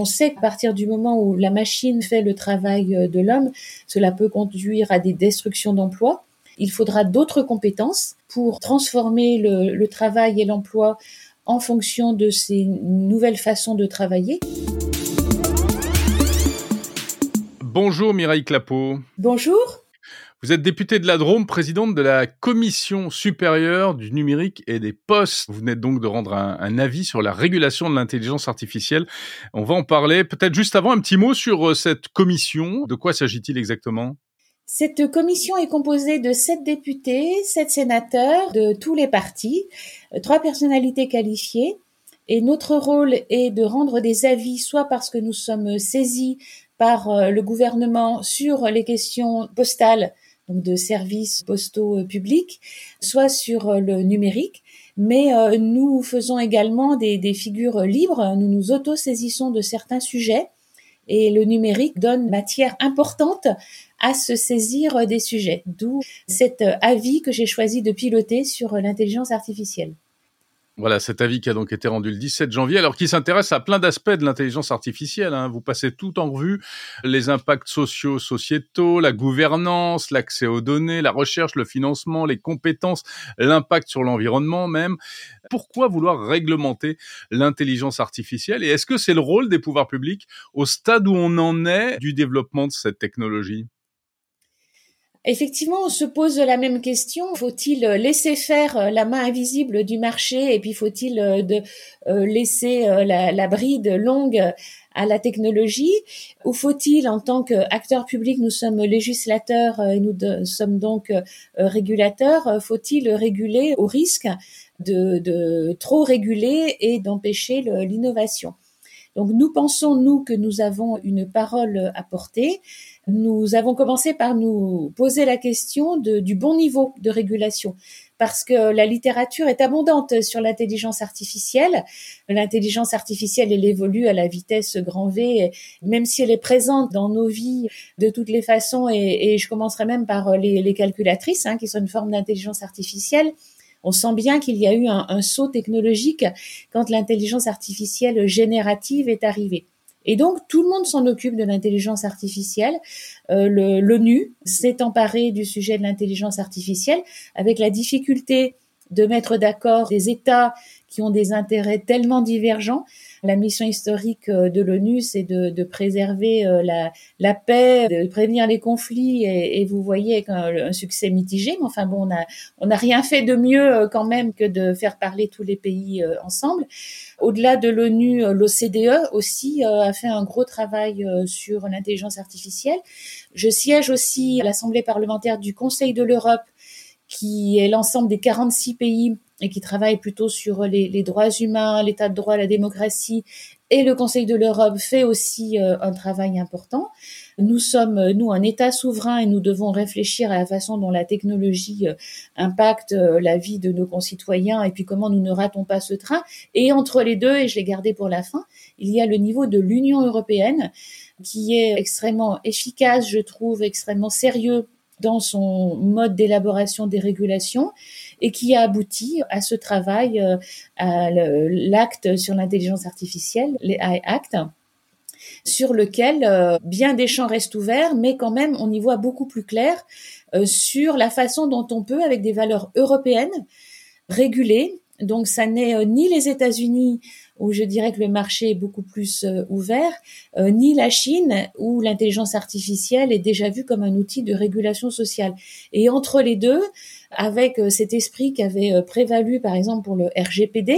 On sait qu'à partir du moment où la machine fait le travail de l'homme, cela peut conduire à des destructions d'emplois. Il faudra d'autres compétences pour transformer le, le travail et l'emploi en fonction de ces nouvelles façons de travailler. Bonjour Mireille Clapeau. Bonjour. Vous êtes députée de la Drôme, présidente de la Commission supérieure du numérique et des postes. Vous venez donc de rendre un, un avis sur la régulation de l'intelligence artificielle. On va en parler. Peut-être juste avant un petit mot sur euh, cette commission. De quoi s'agit-il exactement? Cette commission est composée de sept députés, sept sénateurs de tous les partis, euh, trois personnalités qualifiées. Et notre rôle est de rendre des avis, soit parce que nous sommes saisis par euh, le gouvernement sur les questions postales, de services postaux euh, publics, soit sur le numérique. Mais nous faisons également des, des figures libres. Nous nous auto-saisissons de certains sujets et le numérique donne matière importante à se saisir des sujets. D'où cet avis que j'ai choisi de piloter sur l'intelligence artificielle. Voilà, cet avis qui a donc été rendu le 17 janvier, alors qui s'intéresse à plein d'aspects de l'intelligence artificielle. Hein. Vous passez tout en revue, les impacts sociaux, sociétaux, la gouvernance, l'accès aux données, la recherche, le financement, les compétences, l'impact sur l'environnement même. Pourquoi vouloir réglementer l'intelligence artificielle Et est-ce que c'est le rôle des pouvoirs publics au stade où on en est du développement de cette technologie? Effectivement, on se pose la même question. Faut-il laisser faire euh, la main invisible du marché et puis faut-il euh, euh, laisser la, bride longue à la technologie? Ou faut-il, en tant qu'acteur public, nous sommes législateurs et nous sommes donc régulateurs, faut-il réguler au risque de trop réguler et d'empêcher l'innovation? Donc nous pensons, nous, que nous avons une parole à porter. Nous avons commencé par nous poser la question de, du bon niveau de régulation parce que la littérature est abondante sur l'intelligence artificielle. L'intelligence artificielle, elle évolue à la vitesse grand V, même si elle est présente dans nos vies de toutes les façons, et, je commencerai même par les, les calculatrices, hein, qui sont une forme d'intelligence artificielle. On sent bien qu'il y a eu un, saut technologique quand l'intelligence artificielle générative est arrivée. Et donc, tout le monde s'en occupe de l'intelligence artificielle. Euh, L'ONU s'est emparé du sujet de l'intelligence artificielle avec la difficulté de mettre d'accord des États qui ont des intérêts tellement divergents la mission historique euh, de l'ONU, c'est de, préserver euh, la, paix, de prévenir les conflits, et, vous voyez un, succès mitigé. Mais enfin bon, on n'a rien fait de mieux euh, quand même que de faire parler tous les pays ensemble. Au-delà de l'ONU, l'OCDE aussi a fait un gros travail sur l'intelligence artificielle. Je siège aussi à l'Assemblée parlementaire du Conseil de l'Europe, qui est l'ensemble des 46 pays et qui travaille plutôt sur les, droits humains, l'état de droit, la démocratie, et le Conseil de l'Europe fait aussi euh, un travail important. Nous sommes, nous, un État souverain et nous devons réfléchir à la façon dont la technologie euh, impacte euh, la vie de nos concitoyens et puis comment nous ne ratons pas ce train. Et entre les deux, et je l'ai gardé pour la fin, il y a le niveau de l'Union européenne qui est extrêmement efficace, je trouve, extrêmement sérieux dans son mode d'élaboration des régulations et qui a abouti à ce travail, euh, à l'acte sur l'intelligence artificielle, les AI Act, sur lequel euh, bien des champs restent ouverts, mais quand même on y voit beaucoup plus clair euh, sur la façon dont on peut, avec des valeurs européennes, réguler. Donc ça n'est ni les États-Unis où je dirais que le marché est beaucoup plus ouvert, ni la Chine, où l'intelligence artificielle est déjà vue comme un outil de régulation sociale. Et entre les deux, avec euh, cet esprit qui avait prévalu, par exemple, pour le RGPD,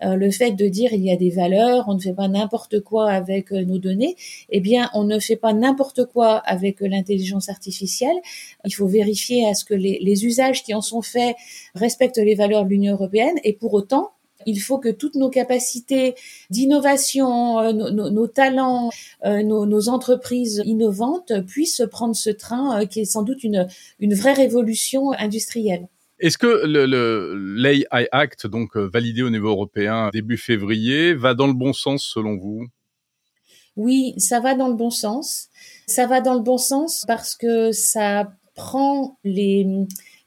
le fait de dire il y a des valeurs, on ne fait pas n'importe quoi avec nos données, eh bien, on ne fait pas n'importe quoi avec l'intelligence artificielle. Il faut vérifier à ce que les, les usages qui en sont faits respectent les valeurs de l'Union européenne et pour autant, il faut que toutes nos capacités d'innovation, euh, nos, talents, euh, nos, entreprises innovantes puissent prendre ce train euh, qui est sans doute une, une vraie révolution industrielle. Est-ce que le, l'AI Act, donc validé au niveau européen début février, va dans le bon sens selon vous? Oui, ça va dans le bon sens. Ça va dans le bon sens parce que ça prend les,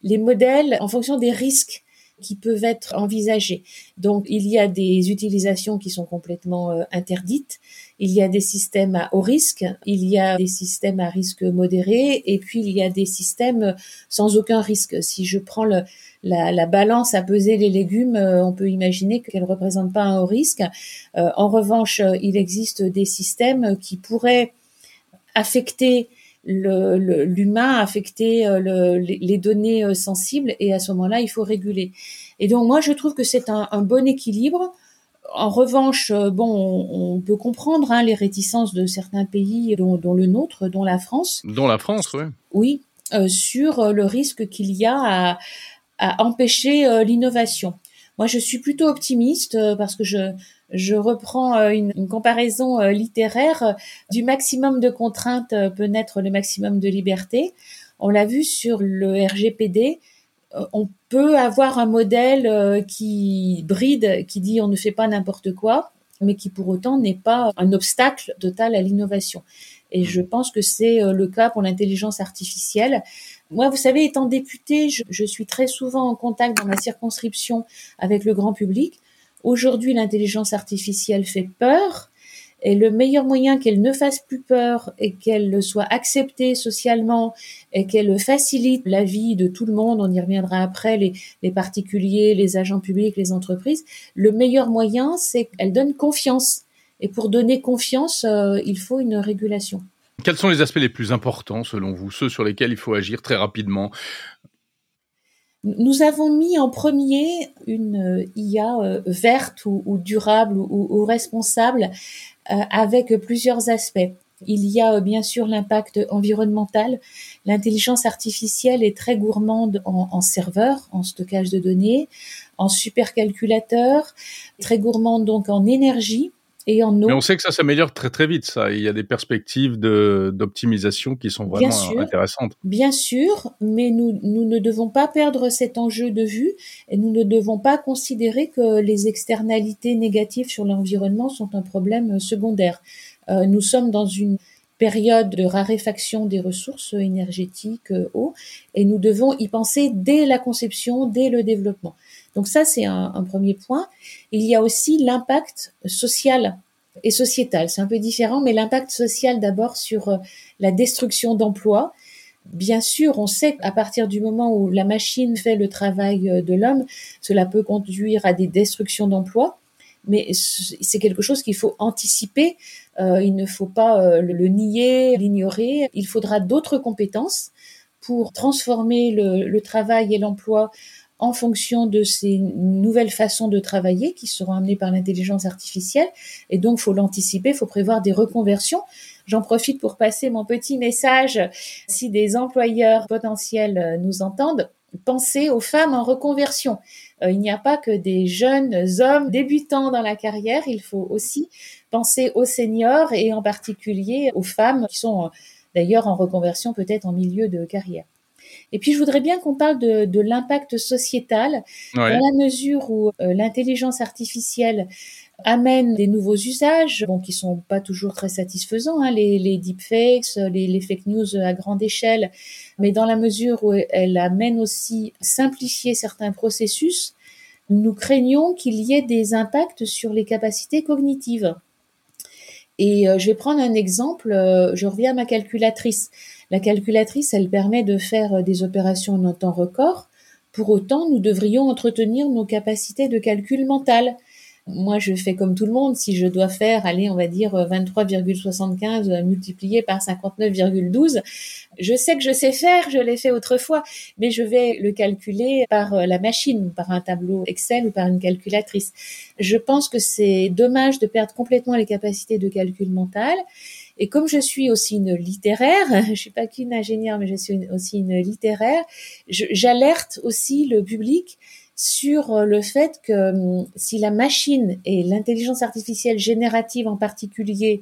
les modèles en fonction des risques qui peuvent être envisagées. Donc, il y a des utilisations qui sont complètement euh, interdites. Il y a des systèmes à haut risque, il y a des systèmes à risque modéré, et puis il y a des systèmes sans aucun risque. Si je prends la, balance à peser les légumes, euh, on peut imaginer qu'elle ne représente pas un haut risque. Euh, en revanche, il existe des systèmes qui pourraient affecter l'humain, affecter euh, les, données euh, sensibles, et à ce moment-là, il faut réguler. Et donc, moi, je trouve que c'est un, bon équilibre. En revanche, euh, bon, on, peut comprendre hein, les réticences de certains pays, dont, le nôtre, dont la France. Dont la France, oui. Oui, sur le risque qu'il y a à, à empêcher l'innovation. Moi, je suis plutôt optimiste parce que je, je reprends euh, une, comparaison euh, littéraire. Du maximum de contraintes euh, peut naître le maximum de liberté. On l'a vu sur le RGPD. On peut avoir un modèle qui bride, qui dit on ne fait pas n'importe quoi, mais qui pour autant n'est pas un obstacle total à l'innovation. Et je pense que c'est le cas pour l'intelligence artificielle. Moi, vous savez, étant députée, je, suis très souvent en contact dans ma circonscription avec le grand public. Aujourd'hui, l'intelligence artificielle fait peur. Et le meilleur moyen qu'elle ne fasse plus peur et qu'elle soit acceptée socialement et qu'elle facilite la vie de tout le monde, on y reviendra après, les, particuliers, les agents publics, les entreprises, le meilleur moyen, c'est qu'elle donne confiance. Et pour donner confiance, euh, il faut une régulation. Quels sont les aspects les plus importants selon vous, ceux sur lesquels il faut agir très rapidement? Nous avons mis en premier une euh, IA euh, verte ou, durable ou, responsable euh, avec plusieurs aspects. Il y a bien sûr l'impact environnemental. L'intelligence artificielle est très gourmande en, en serveurs, en stockage de données, en supercalculateurs, très gourmande donc en énergie et en Mais on sait que ça s'améliore très très vite, ça. Il y a des perspectives d'optimisation qui sont vraiment intéressantes. Bien sûr, mais nous, nous ne devons pas perdre cet enjeu de vue et nous ne devons pas considérer que les externalités négatives sur l'environnement sont un problème secondaire. Euh, nous sommes dans une période de raréfaction des ressources énergétiques, euh, eau, et nous devons y penser dès la conception, dès le développement. Donc ça, c'est un, un, premier point. Il y a aussi l'impact social et sociétal. C'est un peu différent, mais l'impact social d'abord sur euh, la destruction d'emplois. Bien sûr, on sait qu'à partir du moment où la machine fait le travail euh, de l'homme, cela peut conduire à des destructions d'emplois, mais c'est quelque chose qu'il faut anticiper. Euh, il ne faut pas euh, le, nier, l'ignorer. Il faudra d'autres compétences pour transformer le, le travail et l'emploi en fonction de ces nouvelles façons de travailler qui seront amenées par l'intelligence artificielle. Et donc, faut l'anticiper, faut prévoir des reconversions. J'en profite pour passer mon petit message. Si des employeurs potentiels nous entendent, pensez aux femmes en reconversion. Euh, il n'y a pas que des jeunes hommes débutants dans la carrière, il faut aussi penser aux seniors et en particulier aux femmes qui sont euh, d'ailleurs en reconversion peut-être en milieu de carrière. Et puis, je voudrais bien qu'on parle de, de l'impact sociétal, dans la mesure où euh, l'intelligence artificielle amène des nouveaux usages, bon, qui sont pas toujours très satisfaisants, hein, les, les deepfakes, les, les fake news à grande échelle, mais dans la mesure où elle amène aussi simplifier certains processus, nous craignons qu'il y ait des impacts sur les capacités cognitives. Et euh, je vais prendre un exemple, euh, je reviens à ma calculatrice. La calculatrice, elle permet de faire euh, des opérations en temps record. Pour autant, nous devrions entretenir nos capacités de calcul mental. Moi, je fais comme tout le monde. Si je dois faire, allez, on va dire 23,75 euh, multiplié par 59,12, je sais que je sais faire, je l'ai fait autrefois, mais je vais le calculer par euh, la machine, par un tableau Excel ou par une calculatrice. Je pense que c'est dommage de perdre complètement les capacités de calcul mental. Et comme je suis aussi une littéraire, je suis pas qu'une ingénieure, mais je suis aussi une littéraire, j'alerte aussi le public sur euh, le fait que hum, si la machine et l'intelligence artificielle générative en particulier,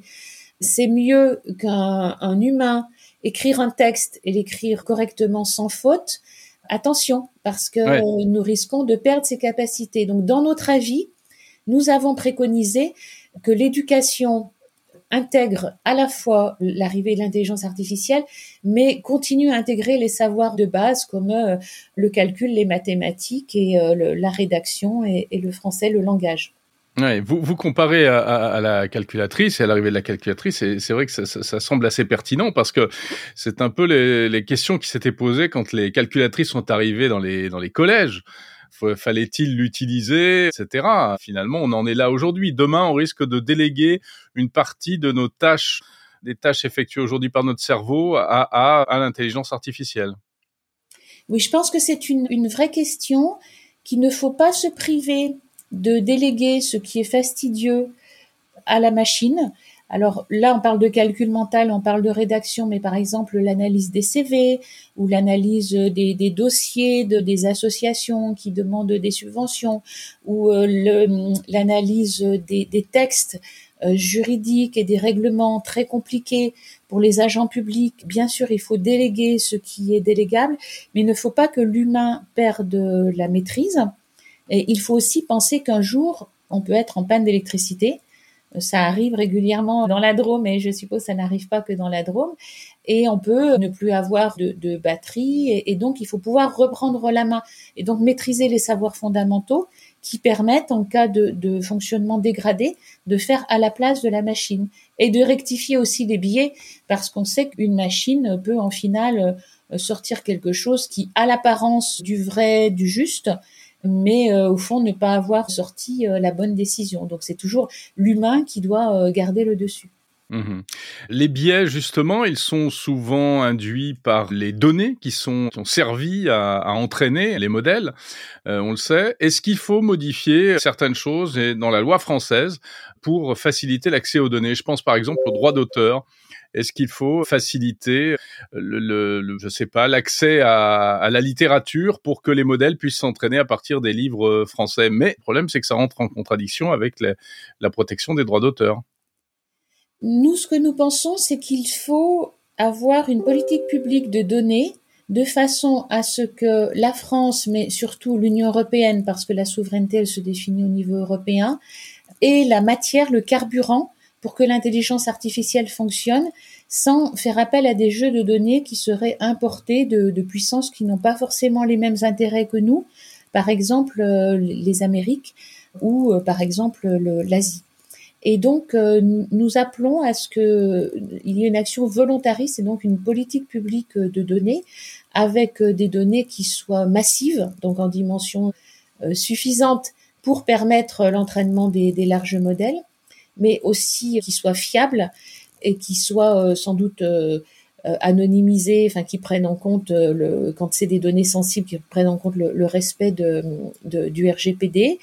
c'est mieux qu'un humain écrire un texte et l'écrire correctement sans faute, attention, parce que nous risquons de perdre ces capacités. Donc, dans notre avis, nous avons préconisé que l'éducation intègre à la fois l'arrivée de l'intelligence artificielle, mais continue à intégrer les savoirs de base comme euh, le calcul, les mathématiques et euh, la rédaction et, le français, le langage. Vous, vous comparez à, la calculatrice et à l'arrivée de la calculatrice, et c'est vrai que ça, ça, semble assez pertinent parce que c'est un peu les, les questions qui s'étaient posées quand les calculatrices sont arrivées dans les, dans les collèges fallait-il l'utiliser, etc. Finalement, on en est là aujourd'hui. Demain, on risque de déléguer une partie de nos tâches, des tâches effectuées aujourd'hui par notre cerveau, à, l'intelligence artificielle. Oui, je pense que c'est une, vraie question qu'il ne faut pas se priver de déléguer ce qui est fastidieux à la machine. Alors là, on parle de calcul mental, on parle de rédaction, mais par exemple l'analyse des CV ou l'analyse des, dossiers de, des associations qui demandent des subventions ou euh, l'analyse des, textes euh, juridiques et des règlements très compliqués pour les agents publics. Bien sûr, il faut déléguer ce qui est délégable, mais il ne faut pas que l'humain perde la maîtrise. Et il faut aussi penser qu'un jour, on peut être en panne d'électricité ça arrive régulièrement dans la Drôme, et je suppose ça n'arrive pas que dans la Drôme. Et on peut ne plus avoir de, batterie, et, donc il faut pouvoir reprendre la main et donc maîtriser les savoirs fondamentaux qui permettent, en cas de, fonctionnement dégradé, de faire à la place de la machine et de rectifier aussi les biais, parce qu'on sait qu'une machine peut en finale sortir quelque chose qui a l'apparence du vrai, du juste, mais euh, au fond ne pas avoir sorti euh, la bonne décision. Donc c'est toujours l'humain qui doit euh, garder le dessus. Mmh les biais, justement, ils sont souvent induits par les données qui sont, qui ont servi à, à, entraîner les modèles, on le sait. Est-ce qu'il faut modifier certaines choses dans la loi française pour faciliter l'accès aux données? Je pense par exemple au droit d'auteur. Est-ce qu'il faut faciliter le, le, je sais pas, l'accès à, à, la littérature pour que les modèles puissent s'entraîner à partir des livres euh, français? Mais le problème, c'est que ça rentre en contradiction avec la protection des droits d'auteur. Nous, ce que nous pensons, c'est qu'il faut avoir une politique publique de données de façon à ce que la France, mais surtout l'Union européenne, parce que la souveraineté, elle se définit au niveau européen, ait la matière, le carburant pour que l'intelligence artificielle fonctionne sans faire appel à des jeux de données qui seraient importés de, puissances qui n'ont pas forcément les mêmes intérêts que nous, par exemple euh, les Amériques ou euh, par exemple l'Asie. Et donc, euh, nous appelons à ce qu'il y ait une action volontariste et donc une politique publique de données avec des données qui soient massives, donc en dimension suffisante pour permettre l'entraînement des, larges modèles, mais aussi qui soient fiables et qui soient euh, sans doute euh, euh, anonymisés, enfin qui prennent en compte le, quand c'est des données sensibles, qui prennent en compte le, respect du RGPD,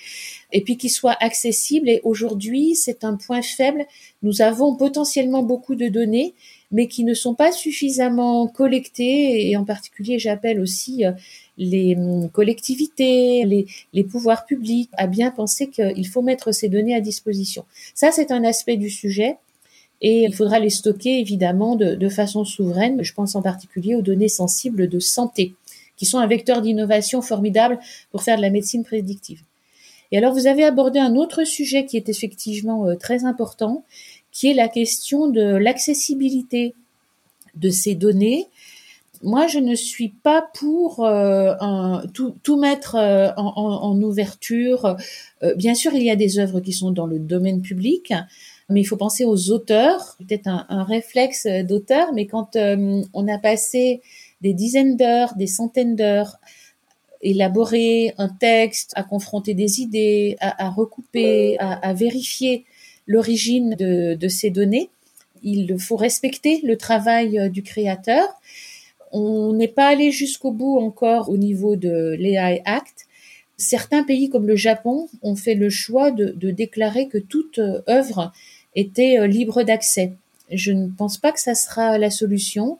et puis qui soient accessibles. Et aujourd'hui, c'est un point faible. Nous avons potentiellement beaucoup de données, mais qui ne sont pas suffisamment collectées. Et en particulier, j'appelle aussi les hum, collectivités, les, les, pouvoirs publics à bien penser qu'il faut mettre ces données à disposition. Ça, c'est un aspect du sujet. Et il faudra les stocker évidemment de, de façon souveraine. Je pense en particulier aux données sensibles de santé, qui sont un vecteur d'innovation formidable pour faire de la médecine prédictive. Et alors, vous avez abordé un autre sujet qui est effectivement euh, très important, qui est la question de l'accessibilité de ces données moi, je ne suis pas pour euh, tout, mettre euh, en, ouverture. Euh, bien sûr, il y a des œuvres qui sont dans le domaine public, mais il faut penser aux auteurs. Peut-être un, réflexe d'auteur, mais quand on a passé des dizaines d'heures, des centaines d'heures, élaborer un texte, à confronter des idées, à, recouper, à, vérifier l'origine de ces données, il faut respecter le travail du créateur on n'est pas allé jusqu'au bout encore au niveau de l'AI Act. Certains pays comme le Japon ont fait le choix de, déclarer que toute euh, œuvre était euh, libre d'accès. Je ne pense pas que ça sera la solution.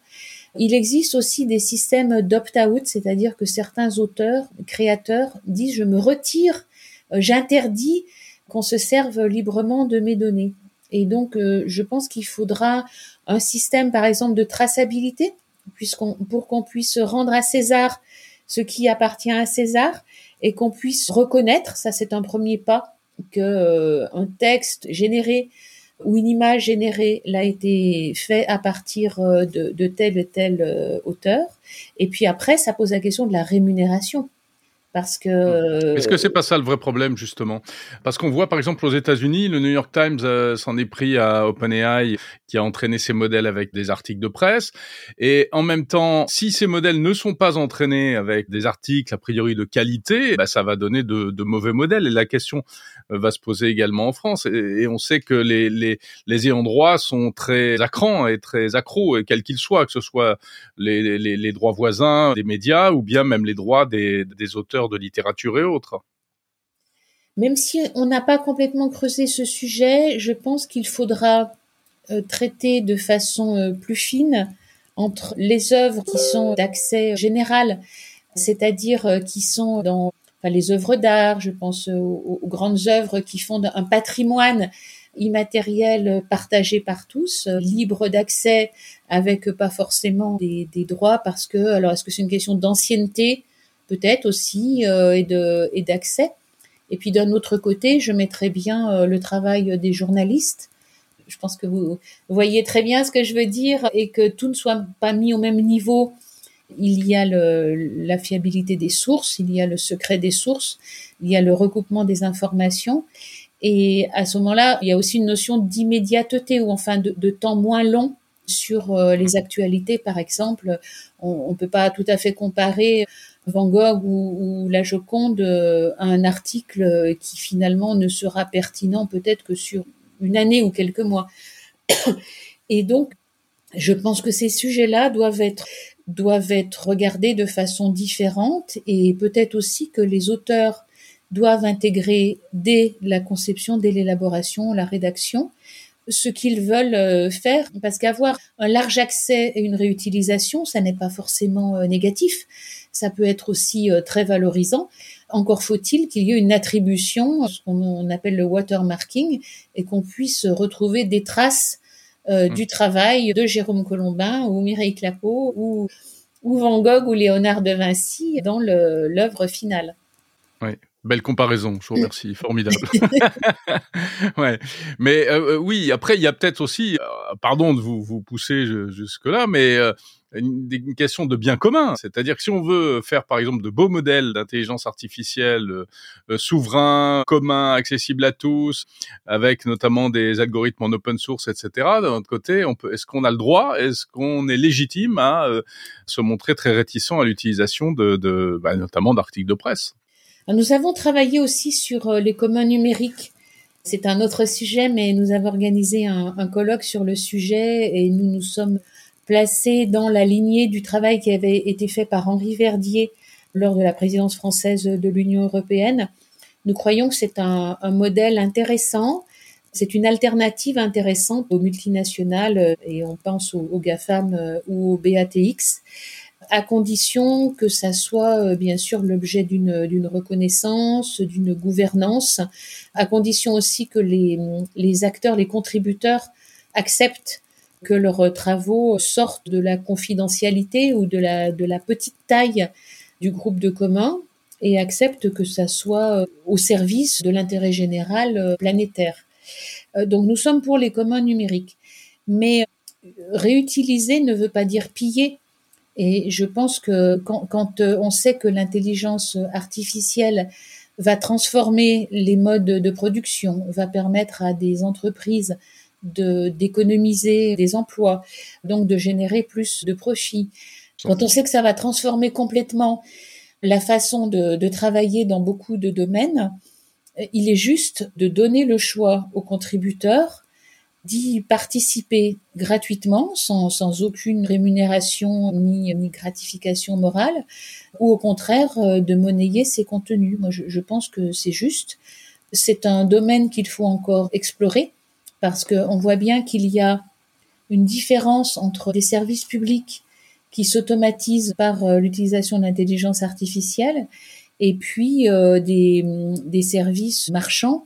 Il existe aussi des systèmes d'opt-out, c'est-à-dire que certains auteurs, créateurs disent je me retire, euh, j'interdis qu'on se serve librement de mes données. Et donc, je pense qu'il faudra un système, par exemple, de traçabilité puisqu'on, pour qu'on puisse rendre à César ce qui appartient à César et qu'on puisse reconnaître, ça c'est un premier pas, que euh, un texte généré où une image générée l'a été fait à partir de, de tel et tel auteur. Et puis après, ça pose la question de la rémunération parce que est-ce que c'est pas ça le vrai problème justement? Parce qu'on voit par exemple aux États-Unis, le New York Times euh, s'en est pris à OpenAI qui a entraîné ses modèles avec des articles de presse. Et en même temps, si ces modèles ne sont pas entraînés avec des articles a priori de qualité, bah, ça va donner de, de, mauvais modèles. Et la question euh, va se poser également en France. Et, on sait que les, les, les ayants droit sont très accrants et très accros et quels qu'ils soient, que ce soit les, les, les droits voisins des médias ou bien même les droits des, des auteurs de littérature et autres. Même si on n'a pas complètement creusé ce sujet, je pense qu'il faudra euh, traiter de façon euh, plus fine entre les œuvres qui sont d'accès général, c'est-à-dire euh, qui sont dans les œuvres d'art, je pense aux, grandes œuvres qui font un patrimoine immatériel partagé par tous, libre d'accès avec pas forcément des, droits parce que alors est-ce que c'est une question d'ancienneté peut-être aussi euh, et de et d'accès. Et puis d'un autre côté, je mettrais bien euh, le travail des journalistes. Je pense que vous voyez très bien ce que je veux dire et que tout ne soit pas mis au même niveau. Il y a le, la fiabilité des sources, il y a le secret des sources, il y a le recoupement des informations. Et à ce moment-là, il y a aussi une notion d'immédiateté ou enfin de, de, temps moins long sur euh, les actualités, par exemple. On ne peut pas tout à fait comparer Van Gogh ou, la Joconde euh, un article qui finalement ne sera pertinent peut-être que sur une année ou quelques mois. Et donc, je pense que ces sujets-là doivent être doivent être regardés de façon différente et peut-être aussi que les auteurs doivent intégrer dès la conception, dès l'élaboration, la rédaction, ce qu'ils veulent euh, faire, parce qu'avoir un large accès et une réutilisation, ça n'est pas forcément euh, négatif ça peut être aussi euh, très valorisant. Encore faut-il qu'il y ait une attribution, ce qu'on appelle le watermarking, et qu'on puisse retrouver des traces euh, du mmh. travail de Jérôme Colombin ou Mireille Clapeau ou, ou Van Gogh ou Léonard de Vinci dans l'œuvre finale. Oui. Belle comparaison, je vous remercie, formidable. ouais, mais euh, oui, après il y a peut-être aussi, pardon de vous vous pousser jusque là, mais une, question de bien commun. C'est-à-dire que si on veut faire, par exemple, de beaux modèles d'intelligence artificielle euh, euh, souverains, communs, accessibles à tous, avec notamment des algorithmes en open source, etc. D'un autre côté, est-ce qu'on a le droit, est-ce qu'on est légitime à euh, se montrer très réticent à l'utilisation de, bah, notamment d'articles de presse? Nous avons travaillé aussi sur les communs numériques. C'est un autre sujet, mais nous avons organisé un colloque sur le sujet et nous nous sommes placé dans la lignée du travail qui avait été fait par Henri Verdier lors de la présidence française de l'Union européenne. Nous croyons que c'est un, modèle intéressant, c'est une alternative intéressante aux multinationales euh, et on pense aux, GAFAM euh, ou aux BATX, à condition que ça soit euh, bien sûr l'objet d'une reconnaissance, d'une gouvernance, à condition aussi que les, les acteurs, les contributeurs acceptent que leurs travaux sortent de la confidentialité ou de la, petite taille du groupe de commun et acceptent que ça soit euh, au service de l'intérêt général euh, planétaire. Euh, donc nous sommes pour les communs numériques. Mais réutiliser ne veut pas dire piller. Et je pense que quand on sait que l'intelligence artificielle va transformer les modes de production, va permettre à des entreprises de d'économiser des emplois, donc de générer plus de profits. Quand on sait que ça va transformer complètement la façon de, de travailler dans beaucoup de domaines, il est juste de donner le choix aux contributeurs d'y participer gratuitement, sans, sans aucune rémunération ni, ni, gratification morale, ou au contraire euh, de monnayer ces contenus. Moi, je, je pense que c'est juste. C'est un domaine qu'il faut encore explorer parce qu'on voit bien qu'il y a une différence entre des services publics qui s'automatisent par euh, l'utilisation de l'intelligence artificielle et puis euh, des, services marchands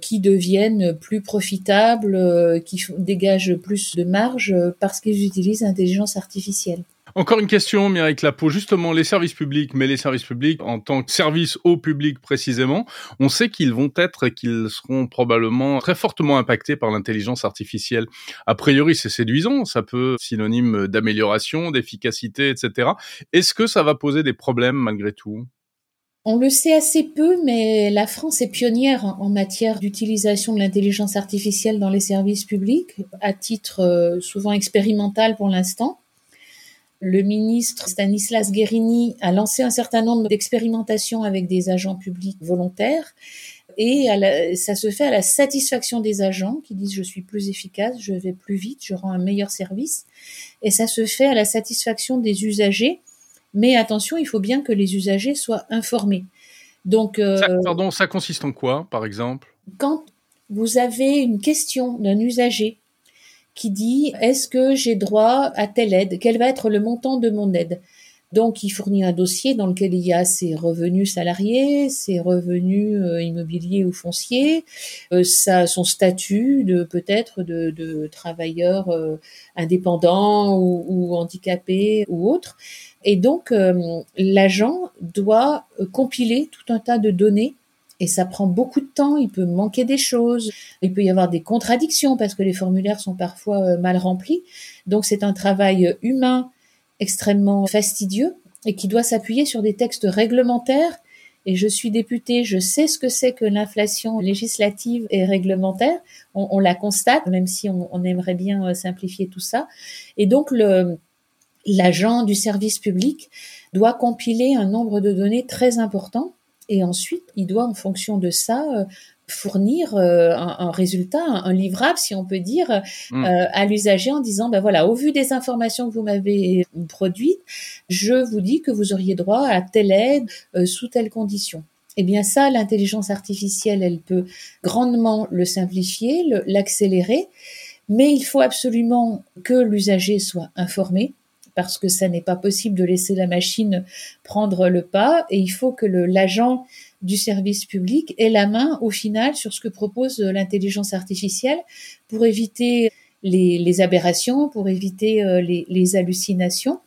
qui deviennent plus profitables, euh, qui dégagent plus de marge parce qu'ils utilisent l'intelligence artificielle. Encore une question, Mireille Clapeau. Justement, les services publics, mais les services publics en tant que service au public précisément, on sait qu'ils vont être et qu'ils seront probablement très fortement impactés par l'intelligence artificielle. A priori, c'est séduisant, ça peut synonyme d'amélioration, d'efficacité, etc. Est-ce que ça va poser des problèmes malgré tout? On le sait assez peu, mais la France est pionnière en matière d'utilisation de l'intelligence artificielle dans les services publics, à titre euh, souvent expérimental pour l'instant. Le ministre Stanislas Guérini a lancé un certain nombre d'expérimentations avec des agents publics volontaires et ça se fait à la satisfaction des agents qui disent je suis plus efficace, je vais plus vite, je rends un meilleur service et ça se fait à la satisfaction des usagers. Mais attention, il faut bien que les usagers soient informés. Donc, euh, pardon, ça consiste en quoi, par exemple? Quand vous avez une question d'un usager qui dit est-ce que j'ai droit à telle aide? Quel va être le montant de mon aide? Donc, il fournit un dossier dans lequel il y a ses revenus salariés, ses revenus euh, immobiliers ou fonciers, euh, son statut de peut-être de, travailleur euh, indépendant ou, handicapé ou autre. Et donc, l'agent doit compiler tout un tas de données et ça prend beaucoup de temps, il peut manquer des choses, il peut y avoir des contradictions parce que les formulaires sont parfois euh, mal remplis. Donc c'est un travail humain extrêmement fastidieux et qui doit s'appuyer sur des textes réglementaires. Et je suis députée, je sais ce que c'est que l'inflation législative et réglementaire. On, la constate, même si on, aimerait bien euh, simplifier tout ça. Et donc l'agent du service public doit compiler un nombre de données très important et ensuite, il doit, en fonction de ça, euh, fournir euh, un, résultat, un, livrable, si on peut dire, mm. euh, à l'usager en disant, ben voilà, au vu des informations que vous m'avez produites, je vous dis que vous auriez droit à telle aide sous telle condition. Eh bien ça, l'intelligence artificielle, elle peut grandement le simplifier, l'accélérer, mais il faut absolument que l'usager soit informé parce que ça n'est pas possible de laisser la machine prendre le pas et il faut que l'agent du service public ait la main au final sur ce que propose l'intelligence artificielle pour éviter les, aberrations, pour éviter euh, les, hallucinations.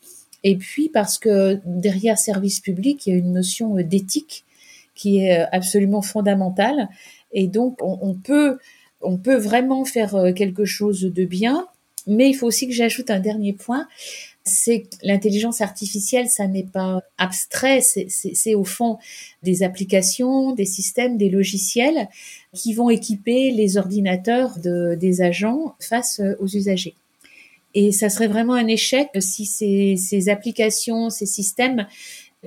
Et puis parce que derrière service public, il y a une notion euh, d'éthique qui est euh, absolument fondamentale. Et donc, on, peut, on peut vraiment faire quelque chose de bien. Mais il faut aussi que j'ajoute un dernier point, c'est l'intelligence artificielle, ça n'est pas abstrait, c'est au fond des applications, des systèmes, des logiciels qui vont équiper les ordinateurs de, des agents face aux usagers. Et ça serait vraiment un échec si ces, ces applications, ces systèmes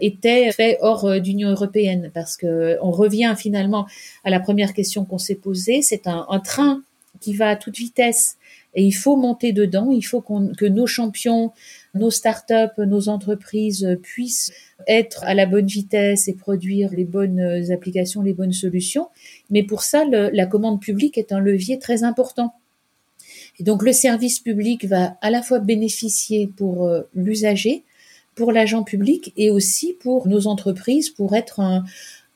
étaient faits hors d'Union européenne, parce que on revient finalement à la première question qu'on s'est posée. C'est un, un train qui va à toute vitesse et il faut monter dedans. Il faut que nos champions nos startups, nos entreprises puissent être à la bonne vitesse et produire les bonnes applications, les bonnes solutions. Mais pour ça, la commande publique est un levier très important. Et donc le service public va à la fois bénéficier pour euh, l'usager, pour l'agent public et aussi pour nos entreprises pour être un,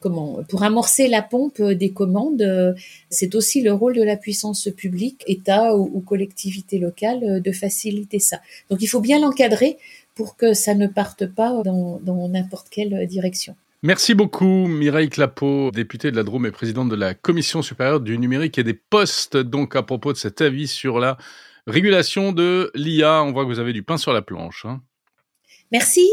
comment pour amorcer la pompe des commandes, c'est aussi le rôle de la puissance publique, État ou, collectivité locale, de faciliter ça. Donc il faut bien l'encadrer pour que ça ne parte pas dans, n'importe quelle direction. Merci beaucoup Mireille Clapeau, députée de la Drôme et présidente de la Commission supérieure du numérique et des postes. Donc à propos de cet avis sur la régulation de l'IA, on voit que vous avez du pain sur la planche. Hein. Merci.